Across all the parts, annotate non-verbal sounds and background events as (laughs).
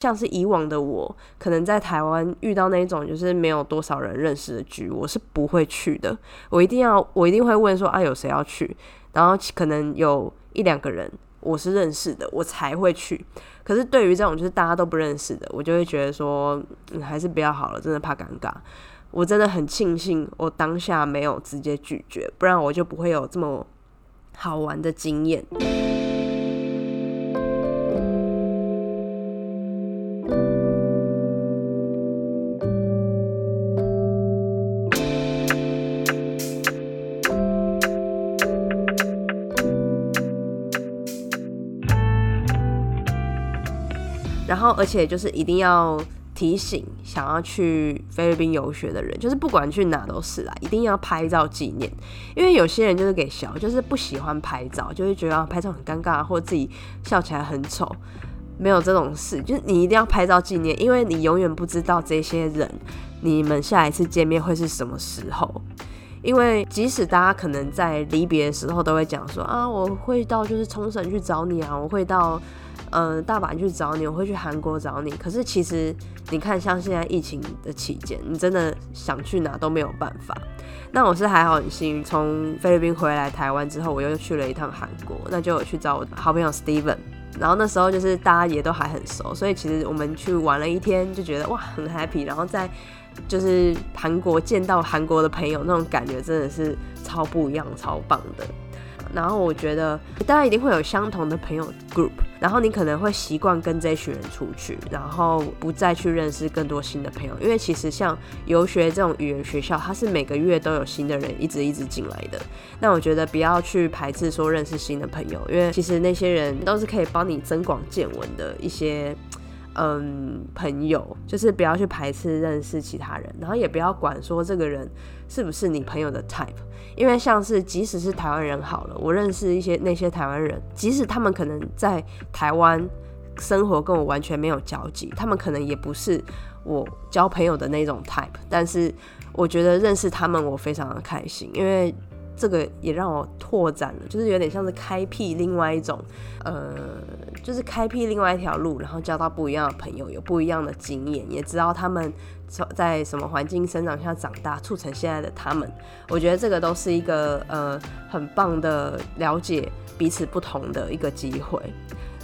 像是以往的我，可能在台湾遇到那种就是没有多少人认识的局，我是不会去的。我一定要，我一定会问说啊，有谁要去？然后可能有一两个人我是认识的，我才会去。可是对于这种就是大家都不认识的，我就会觉得说，嗯，还是不要好了，真的怕尴尬。我真的很庆幸我当下没有直接拒绝，不然我就不会有这么好玩的经验。然后，而且就是一定要提醒想要去菲律宾游学的人，就是不管去哪都是啦，一定要拍照纪念。因为有些人就是给小，就是不喜欢拍照，就会觉得拍照很尴尬，或自己笑起来很丑。没有这种事，就是你一定要拍照纪念，因为你永远不知道这些人，你们下一次见面会是什么时候。因为即使大家可能在离别的时候都会讲说啊，我会到就是冲绳去找你啊，我会到。嗯，大阪去找你，我会去韩国找你。可是其实你看，像现在疫情的期间，你真的想去哪都没有办法。那我是还好很幸运，从菲律宾回来台湾之后，我又去了一趟韩国，那就有去找我好朋友 Steven。然后那时候就是大家也都还很熟，所以其实我们去玩了一天，就觉得哇很 happy。然后在就是韩国见到韩国的朋友，那种感觉真的是超不一样、超棒的。然后我觉得大家一定会有相同的朋友 group，然后你可能会习惯跟这群人出去，然后不再去认识更多新的朋友，因为其实像游学这种语言学校，它是每个月都有新的人一直一直进来的。那我觉得不要去排斥说认识新的朋友，因为其实那些人都是可以帮你增广见闻的一些。嗯，朋友就是不要去排斥认识其他人，然后也不要管说这个人是不是你朋友的 type，因为像是即使是台湾人好了，我认识一些那些台湾人，即使他们可能在台湾生活跟我完全没有交集，他们可能也不是我交朋友的那种 type，但是我觉得认识他们我非常的开心，因为。这个也让我拓展了，就是有点像是开辟另外一种，呃，就是开辟另外一条路，然后交到不一样的朋友，有不一样的经验，也知道他们在什么环境生长下长大，促成现在的他们。我觉得这个都是一个呃很棒的了解彼此不同的一个机会。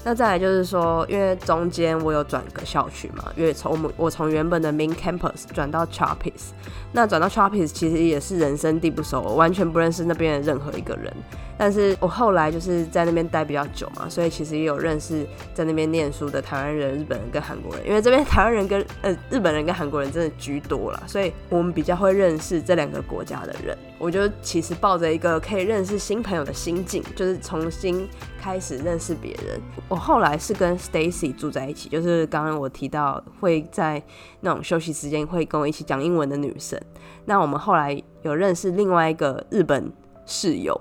那再来就是说，因为中间我有转个校区嘛，因为从我们我从原本的 main campus 转到 Chapis，那转到 Chapis 其实也是人生地不熟，我完全不认识那边的任何一个人。但是我后来就是在那边待比较久嘛，所以其实也有认识在那边念书的台湾人、日本人跟韩国人。因为这边台湾人跟呃日本人跟韩国人真的居多了，所以我们比较会认识这两个国家的人。我就其实抱着一个可以认识新朋友的心境，就是重新开始认识别人。我后来是跟 Stacy 住在一起，就是刚刚我提到会在那种休息时间会跟我一起讲英文的女生。那我们后来有认识另外一个日本室友。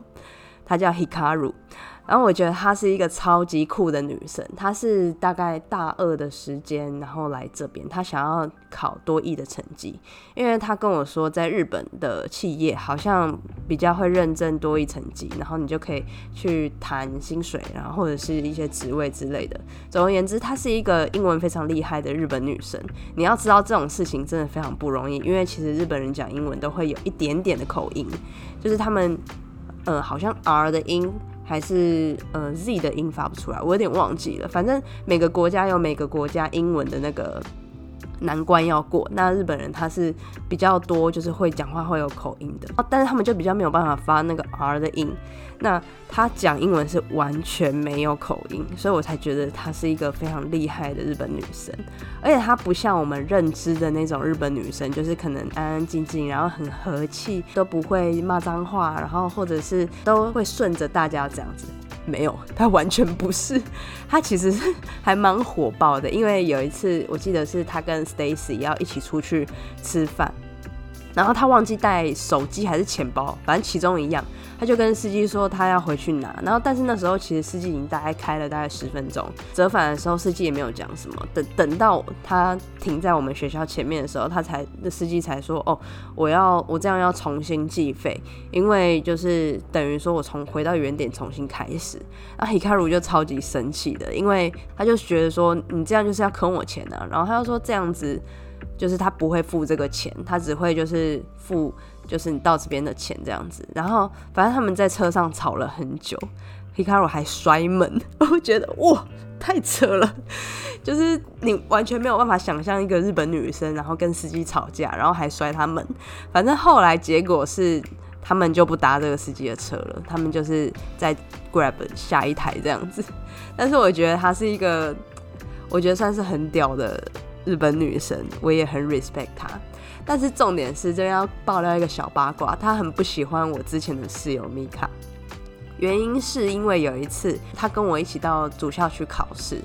她叫 Hikaru，然后我觉得她是一个超级酷的女生。她是大概大二的时间，然后来这边，她想要考多艺的成绩，因为她跟我说，在日本的企业好像比较会认证多艺成绩，然后你就可以去谈薪水，然后或者是一些职位之类的。总而言之，她是一个英文非常厉害的日本女生。你要知道这种事情真的非常不容易，因为其实日本人讲英文都会有一点点的口音，就是他们。呃，好像 R 的音还是呃 Z 的音发不出来，我有点忘记了。反正每个国家有每个国家英文的那个。难关要过，那日本人他是比较多，就是会讲话会有口音的，但是他们就比较没有办法发那个 R 的音。那他讲英文是完全没有口音，所以我才觉得她是一个非常厉害的日本女生。而且她不像我们认知的那种日本女生，就是可能安安静静，然后很和气，都不会骂脏话，然后或者是都会顺着大家这样子。没有，他完全不是。(laughs) 他其实还蛮火爆的，因为有一次我记得是他跟 Stacy 要一起出去吃饭，然后他忘记带手机还是钱包，反正其中一样，他就跟司机说他要回去拿。然后但是那时候其实司机已经大概开了大概十分钟，折返的时候司机也没有讲什么。等等到他停在我们学校前面的时候，他才那司机才说哦，我要我这样要重新计费，因为就是等于说我从回到原点重新开始。那 Hikaru 就超级生气的，因为他就觉得说你这样就是要坑我钱啊。然后他就说这样子。就是他不会付这个钱，他只会就是付就是你到这边的钱这样子。然后反正他们在车上吵了很久，Hikaru 还摔门，(laughs) 我觉得哇太扯了，就是你完全没有办法想象一个日本女生然后跟司机吵架，然后还摔他门。反正后来结果是他们就不搭这个司机的车了，他们就是在 Grab 下一台这样子。(laughs) 但是我觉得他是一个，我觉得算是很屌的。日本女神，我也很 respect 她，但是重点是，这要爆料一个小八卦，她很不喜欢我之前的室友米卡，原因是因为有一次她跟我一起到主校去考试，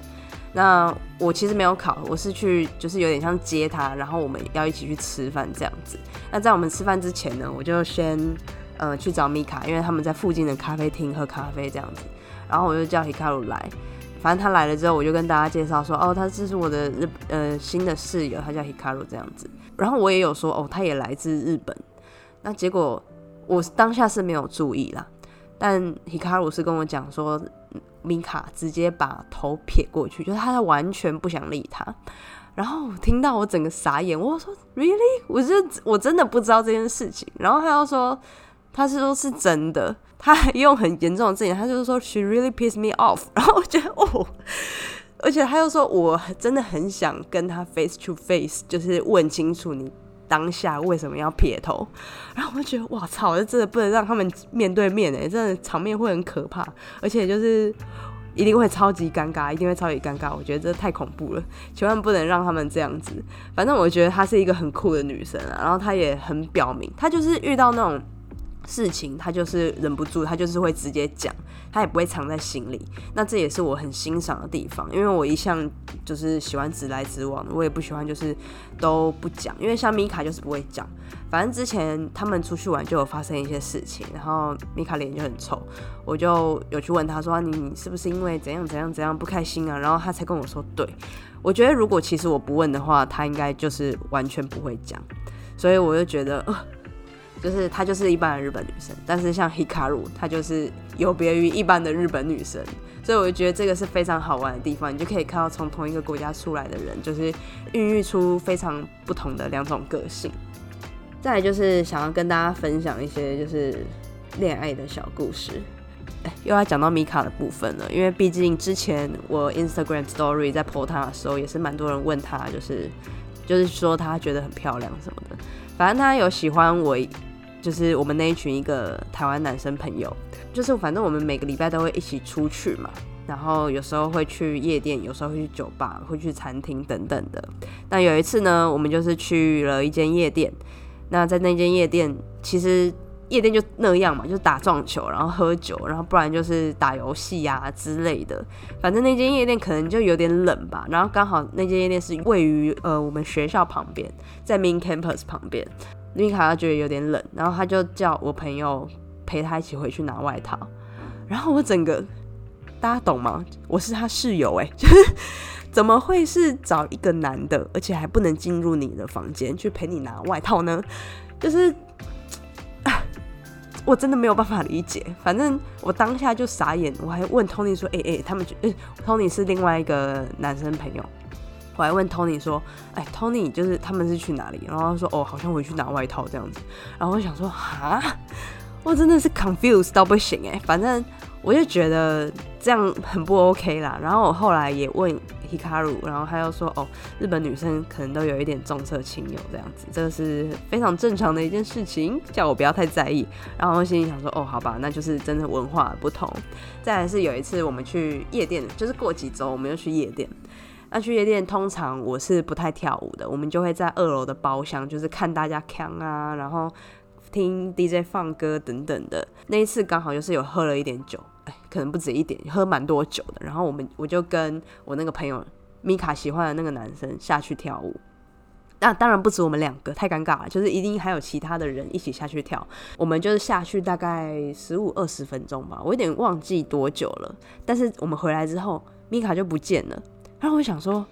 那我其实没有考，我是去就是有点像接她，然后我们要一起去吃饭这样子。那在我们吃饭之前呢，我就先呃去找米卡，因为他们在附近的咖啡厅喝咖啡这样子，然后我就叫 Hikaru 来。反正他来了之后，我就跟大家介绍说，哦，他这是我的日呃新的室友，他叫 Hikaru 这样子。然后我也有说，哦，他也来自日本。那结果我当下是没有注意啦，但 Hikaru 是跟我讲说，米卡直接把头撇过去，就是他完全不想理他。然后听到我整个傻眼，我说 Really？我是我真的不知道这件事情。然后他又说，他是说是真的。他还用很严重的字眼，他就是说 she really pissed me off，(laughs) 然后我觉得哦，而且他又说我真的很想跟他 face to face，就是问清楚你当下为什么要撇头，然后我就觉得哇操，这真的不能让他们面对面哎，真的场面会很可怕，而且就是一定会超级尴尬，一定会超级尴尬，我觉得这太恐怖了，千万不能让他们这样子。反正我觉得她是一个很酷的女生啊，然后她也很表明，她就是遇到那种。事情他就是忍不住，他就是会直接讲，他也不会藏在心里。那这也是我很欣赏的地方，因为我一向就是喜欢直来直往，我也不喜欢就是都不讲。因为像米卡就是不会讲，反正之前他们出去玩就有发生一些事情，然后米卡脸就很臭，我就有去问他说你你是不是因为怎样怎样怎样不开心啊？然后他才跟我说，对我觉得如果其实我不问的话，他应该就是完全不会讲，所以我就觉得。就是她就是一般的日本女生，但是像 Hikaru，她就是有别于一般的日本女生，所以我就觉得这个是非常好玩的地方。你就可以看到从同一个国家出来的人，就是孕育出非常不同的两种个性。再来就是想要跟大家分享一些就是恋爱的小故事。又要讲到米卡的部分了，因为毕竟之前我 Instagram Story 在 po 她的时候，也是蛮多人问她，就是就是说她觉得很漂亮什么的。反正她有喜欢我。就是我们那一群一个台湾男生朋友，就是反正我们每个礼拜都会一起出去嘛，然后有时候会去夜店，有时候会去酒吧，会去餐厅等等的。那有一次呢，我们就是去了一间夜店。那在那间夜店，其实夜店就那样嘛，就打撞球，然后喝酒，然后不然就是打游戏呀之类的。反正那间夜店可能就有点冷吧。然后刚好那间夜店是位于呃我们学校旁边，在 Main Campus 旁边。米卡他觉得有点冷，然后他就叫我朋友陪他一起回去拿外套。然后我整个大家懂吗？我是他室友哎，(laughs) 就是怎么会是找一个男的，而且还不能进入你的房间去陪你拿外套呢？就是 (sighs) 我真的没有办法理解。反正我当下就傻眼，我还问 Tony 说：“哎哎，他们就，Tony 是另外一个男生朋友。”我还问 Tony 说：“哎，Tony 就是他们是去哪里？”然后他说：“哦，好像回去拿外套这样子。”然后我想说：“哈，我真的是 confused 到不行哎！反正我就觉得这样很不 OK 啦。”然后我后来也问 Hikaru，然后他又说：“哦，日本女生可能都有一点重色轻友这样子，这个是非常正常的一件事情，叫我不要太在意。”然后我心里想说：“哦，好吧，那就是真的文化不同。”再来是有一次我们去夜店，就是过几周我们又去夜店。那去夜店，通常我是不太跳舞的，我们就会在二楼的包厢，就是看大家唱啊，然后听 DJ 放歌等等的。那一次刚好就是有喝了一点酒，哎，可能不止一点，喝蛮多酒的。然后我们我就跟我那个朋友米卡喜欢的那个男生下去跳舞。那当然不止我们两个，太尴尬了，就是一定还有其他的人一起下去跳。我们就是下去大概十五二十分钟吧，我有点忘记多久了。但是我们回来之后，米卡就不见了。然后我想说，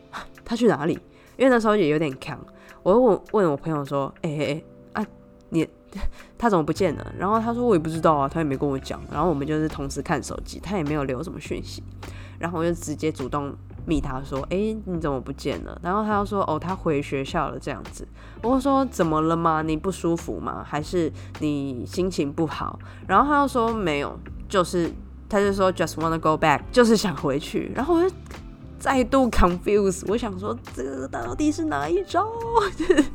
他去哪里？因为那时候也有点扛。我问问我朋友说：“哎哎哎，啊，你 (laughs) 他怎么不见了？”然后他说：“我也不知道啊，他也没跟我讲。”然后我们就是同时看手机，他也没有留什么讯息。然后我就直接主动密他说：“哎，你怎么不见了？”然后他又说：“哦，他回学校了。”这样子，我说：“怎么了吗？你不舒服吗？还是你心情不好？”然后他又说：“没有，就是他就说 ‘just wanna go back’，就是想回去。”然后我就再度 confuse，我想说这到底是哪一招？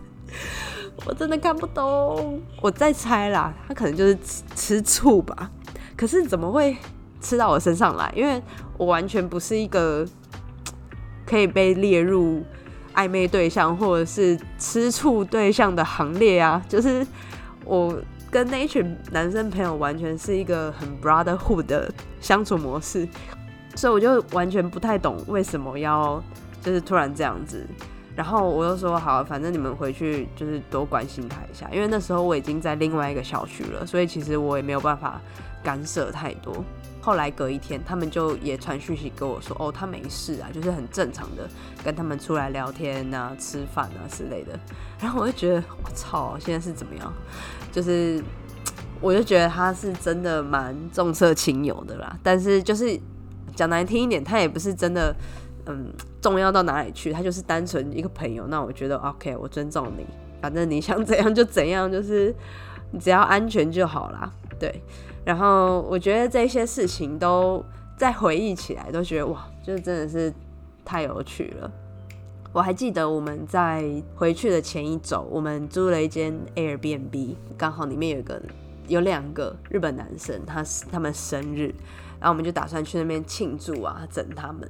(laughs) 我真的看不懂。我在猜啦，他可能就是吃吃醋吧。可是怎么会？吃到我身上来，因为我完全不是一个 (tsk) 可以被列入暧昧对象或者是吃醋对象的行列啊！就是我跟那一群男生朋友完全是一个很 brotherhood 的相处模式，所以我就完全不太懂为什么要就是突然这样子。然后我就说好，反正你们回去就是多关心他一下，因为那时候我已经在另外一个小区了，所以其实我也没有办法干涉太多。后来隔一天，他们就也传讯息跟我说：“哦，他没事啊，就是很正常的跟他们出来聊天啊、吃饭啊之类的。”然后我就觉得，我操，现在是怎么样？就是 (tsk) 我就觉得他是真的蛮重色轻友的啦。但是就是讲难听一点，他也不是真的嗯重要到哪里去，他就是单纯一个朋友。那我觉得 OK，我尊重你，反正你想怎样就怎样，就是你只要安全就好啦。对。然后我觉得这些事情都在回忆起来，都觉得哇，就真的是太有趣了。我还记得我们在回去的前一周，我们租了一间 Airbnb，刚好里面有个有两个日本男生，他是他们生日。然后我们就打算去那边庆祝啊，整他们。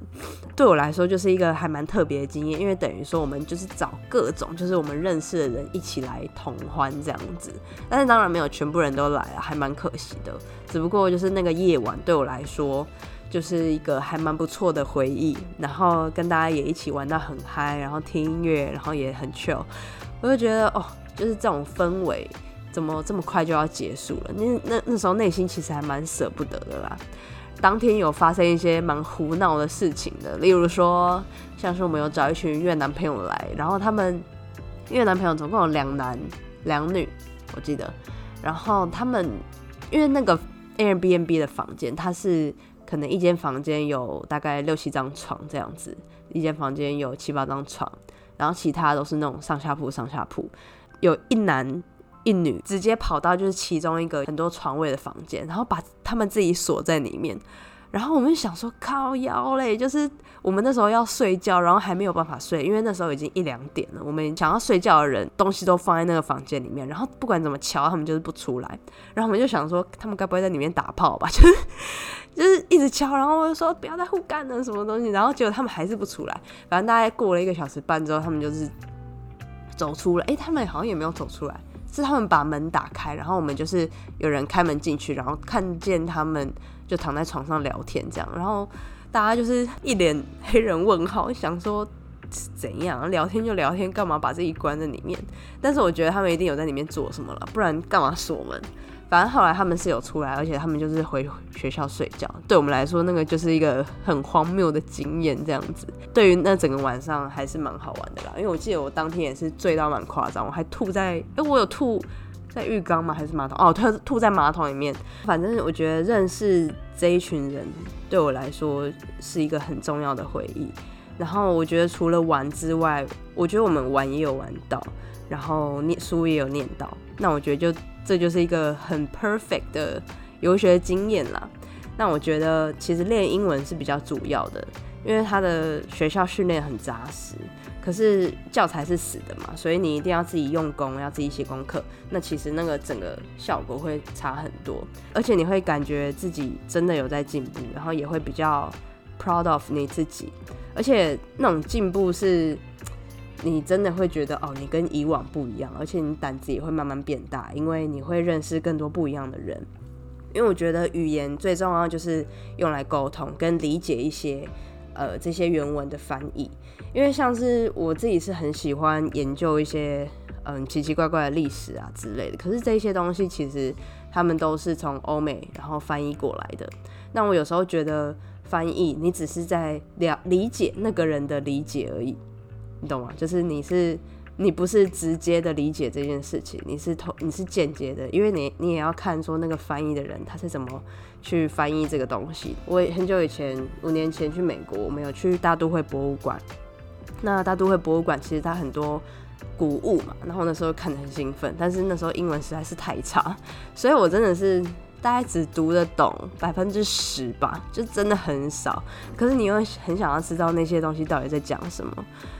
对我来说就是一个还蛮特别的经验，因为等于说我们就是找各种就是我们认识的人一起来同欢这样子。但是当然没有全部人都来了，还蛮可惜的。只不过就是那个夜晚对我来说就是一个还蛮不错的回忆。然后跟大家也一起玩到很嗨，然后听音乐，然后也很 chill。我就觉得哦，就是这种氛围怎么这么快就要结束了？那那那时候内心其实还蛮舍不得的啦。当天有发生一些蛮胡闹的事情的，例如说，像是我们有找一群越南朋友来，然后他们越南朋友总共有两男两女，我记得，然后他们因为那个 Airbnb 的房间，它是可能一间房间有大概六七张床这样子，一间房间有七八张床，然后其他都是那种上下铺上下铺，有一男。一女直接跑到就是其中一个很多床位的房间，然后把他们自己锁在里面。然后我们想说靠腰嘞，就是我们那时候要睡觉，然后还没有办法睡，因为那时候已经一两点了。我们想要睡觉的人东西都放在那个房间里面，然后不管怎么敲，他们就是不出来。然后我们就想说，他们该不会在里面打炮吧？就是就是一直敲，然后我就说不要再互干了什么东西。然后结果他们还是不出来。反正大概过了一个小时半之后，他们就是走出来。哎，他们好像也没有走出来。是他们把门打开，然后我们就是有人开门进去，然后看见他们就躺在床上聊天这样，然后大家就是一脸黑人问号，想说怎样聊天就聊天，干嘛把自己关在里面？但是我觉得他们一定有在里面做什么了，不然干嘛锁门？反正后来他们是有出来，而且他们就是回学校睡觉。对我们来说，那个就是一个很荒谬的经验，这样子。对于那整个晚上还是蛮好玩的啦。因为我记得我当天也是醉到蛮夸张，我还吐在……哎，我有吐在浴缸吗？还是马桶？哦，吐吐在马桶里面。反正我觉得认识这一群人对我来说是一个很重要的回忆。然后我觉得除了玩之外，我觉得我们玩也有玩到，然后念书也有念到。那我觉得就。这就是一个很 perfect 的游学经验啦。那我觉得其实练英文是比较主要的，因为他的学校训练很扎实，可是教材是死的嘛，所以你一定要自己用功，要自己写功课。那其实那个整个效果会差很多，而且你会感觉自己真的有在进步，然后也会比较 proud of 你自己，而且那种进步是。你真的会觉得哦，你跟以往不一样，而且你胆子也会慢慢变大，因为你会认识更多不一样的人。因为我觉得语言最重要就是用来沟通跟理解一些呃这些原文的翻译，因为像是我自己是很喜欢研究一些嗯奇奇怪怪的历史啊之类的，可是这些东西其实他们都是从欧美然后翻译过来的。那我有时候觉得翻译你只是在了理解那个人的理解而已，你懂吗？就是你是。你不是直接的理解这件事情，你是透你是间接的，因为你你也要看说那个翻译的人他是怎么去翻译这个东西。我很久以前五年前去美国，我们有去大都会博物馆。那大都会博物馆其实它很多古物嘛，然后那时候看得很兴奋，但是那时候英文实在是太差，所以我真的是。大概只读得懂百分之十吧，就真的很少。可是你又很想要知道那些东西到底在讲什么，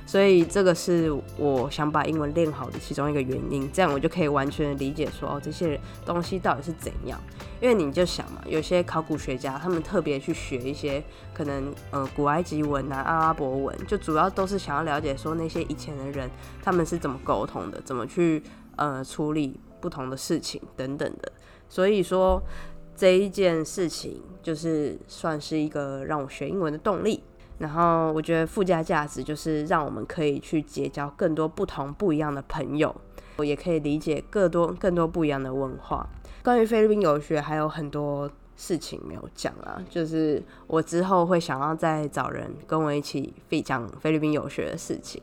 所以这个是我想把英文练好的其中一个原因。这样我就可以完全理解说哦，这些东西到底是怎样。因为你就想嘛，有些考古学家他们特别去学一些可能呃古埃及文啊、阿拉伯文，就主要都是想要了解说那些以前的人他们是怎么沟通的，怎么去呃处理不同的事情等等的。所以说这一件事情就是算是一个让我学英文的动力，然后我觉得附加价值就是让我们可以去结交更多不同不一样的朋友，我也可以理解更多更多不一样的文化。关于菲律宾游学还有很多事情没有讲啊，就是我之后会想要再找人跟我一起讲菲律宾游学的事情，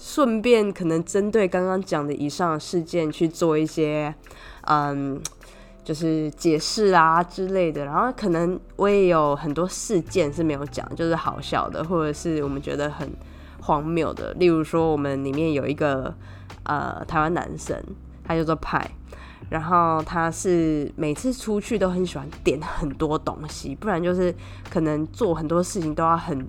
顺便可能针对刚刚讲的以上事件去做一些嗯。就是解释啊之类的，然后可能我也有很多事件是没有讲，就是好笑的，或者是我们觉得很荒谬的。例如说，我们里面有一个呃台湾男生，他叫做派，然后他是每次出去都很喜欢点很多东西，不然就是可能做很多事情都要很，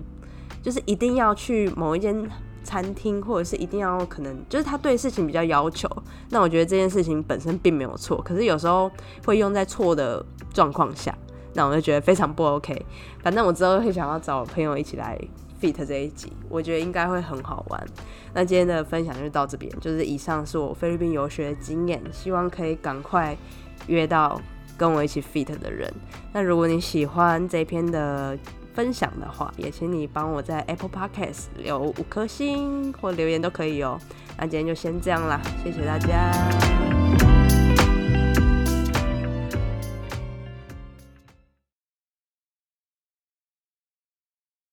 就是一定要去某一间。餐厅或者是一定要可能就是他对事情比较要求，那我觉得这件事情本身并没有错，可是有时候会用在错的状况下，那我就觉得非常不 OK。反正我之后会想要找朋友一起来 fit 这一集，我觉得应该会很好玩。那今天的分享就到这边，就是以上是我菲律宾游学的经验，希望可以赶快约到跟我一起 fit 的人。那如果你喜欢这篇的。分享的话，也请你帮我在 Apple Podcast 留五颗星或留言都可以哦。那今天就先这样啦，谢谢大家。